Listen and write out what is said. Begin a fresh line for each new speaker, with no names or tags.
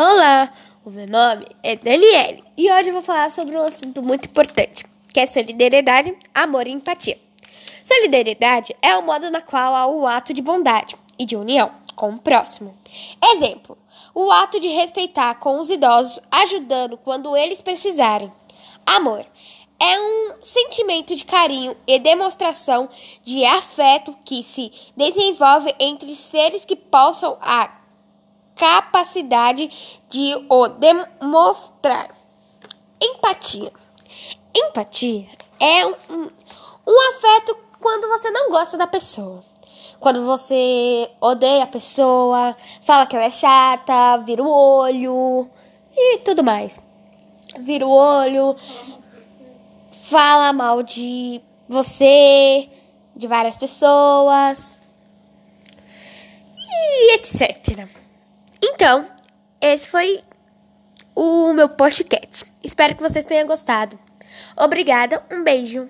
Olá, o meu nome é Daniele e hoje eu vou falar sobre um assunto muito importante, que é solidariedade, amor e empatia. Solidariedade é o modo na qual há o ato de bondade e de união com o próximo. Exemplo: o ato de respeitar com os idosos, ajudando quando eles precisarem. Amor é um sentimento de carinho e demonstração de afeto que se desenvolve entre seres que possam a capacidade de o demonstrar. Empatia. Empatia é um, um, afeto quando você não gosta da pessoa. Quando você odeia a pessoa, fala que ela é chata, vira o olho e tudo mais. Vira o olho, fala mal de você, de várias pessoas e etc. Então, esse foi o meu podcast. Espero que vocês tenham gostado. Obrigada, um beijo.